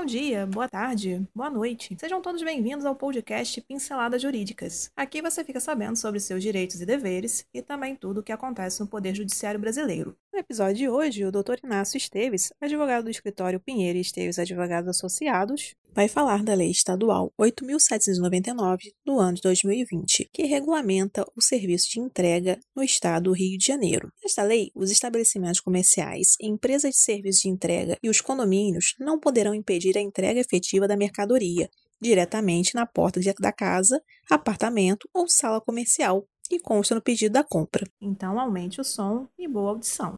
Bom dia, boa tarde, boa noite. Sejam todos bem-vindos ao podcast Pinceladas Jurídicas. Aqui você fica sabendo sobre seus direitos e deveres e também tudo o que acontece no Poder Judiciário Brasileiro. Episódio de hoje, o Dr. Inácio Esteves, advogado do escritório Pinheiro e Esteves Advogados Associados, vai falar da Lei Estadual 8.799 do ano de 2020, que regulamenta o serviço de entrega no estado do Rio de Janeiro. Nesta lei, os estabelecimentos comerciais, empresas de serviços de entrega e os condomínios não poderão impedir a entrega efetiva da mercadoria diretamente na porta da casa, apartamento ou sala comercial, que consta no pedido da compra. Então, aumente o som e boa audição.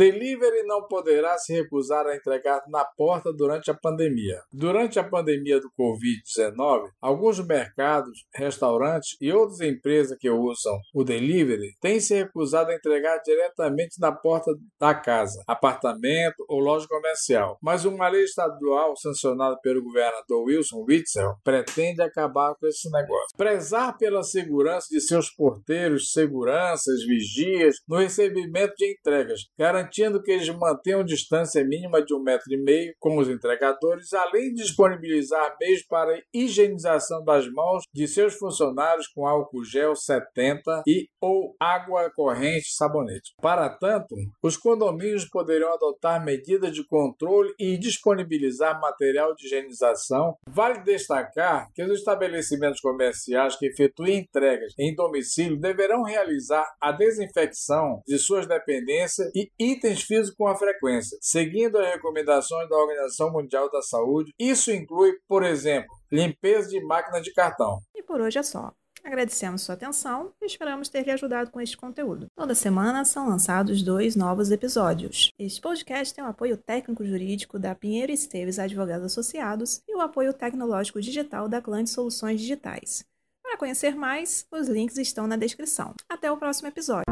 Delivery não poderá se recusar a entregar na porta durante a pandemia. Durante a pandemia do Covid-19, alguns mercados, restaurantes e outras empresas que usam o delivery têm se recusado a entregar diretamente na porta da casa, apartamento ou loja comercial. Mas uma lei estadual sancionada pelo governador Wilson Witzel pretende acabar com esse negócio. Prezar pela segurança de seus porteiros, seguranças, vigias no recebimento de entregas, garantir garantindo que eles mantenham distância mínima de um metro e meio com os entregadores, além de disponibilizar meios para higienização das mãos de seus funcionários com álcool gel 70 e ou água corrente sabonete. Para tanto, os condomínios poderão adotar medidas de controle e disponibilizar material de higienização. Vale destacar que os estabelecimentos comerciais que efetuem entregas em domicílio deverão realizar a desinfecção de suas dependências e itens físicos com a frequência, seguindo as recomendações da Organização Mundial da Saúde. Isso inclui, por exemplo, limpeza de máquina de cartão. E por hoje é só. Agradecemos sua atenção e esperamos ter lhe ajudado com este conteúdo. Toda semana são lançados dois novos episódios. Este podcast tem o apoio técnico-jurídico da Pinheiro Esteves Advogados Associados e o apoio tecnológico digital da Clã de Soluções Digitais. Para conhecer mais, os links estão na descrição. Até o próximo episódio.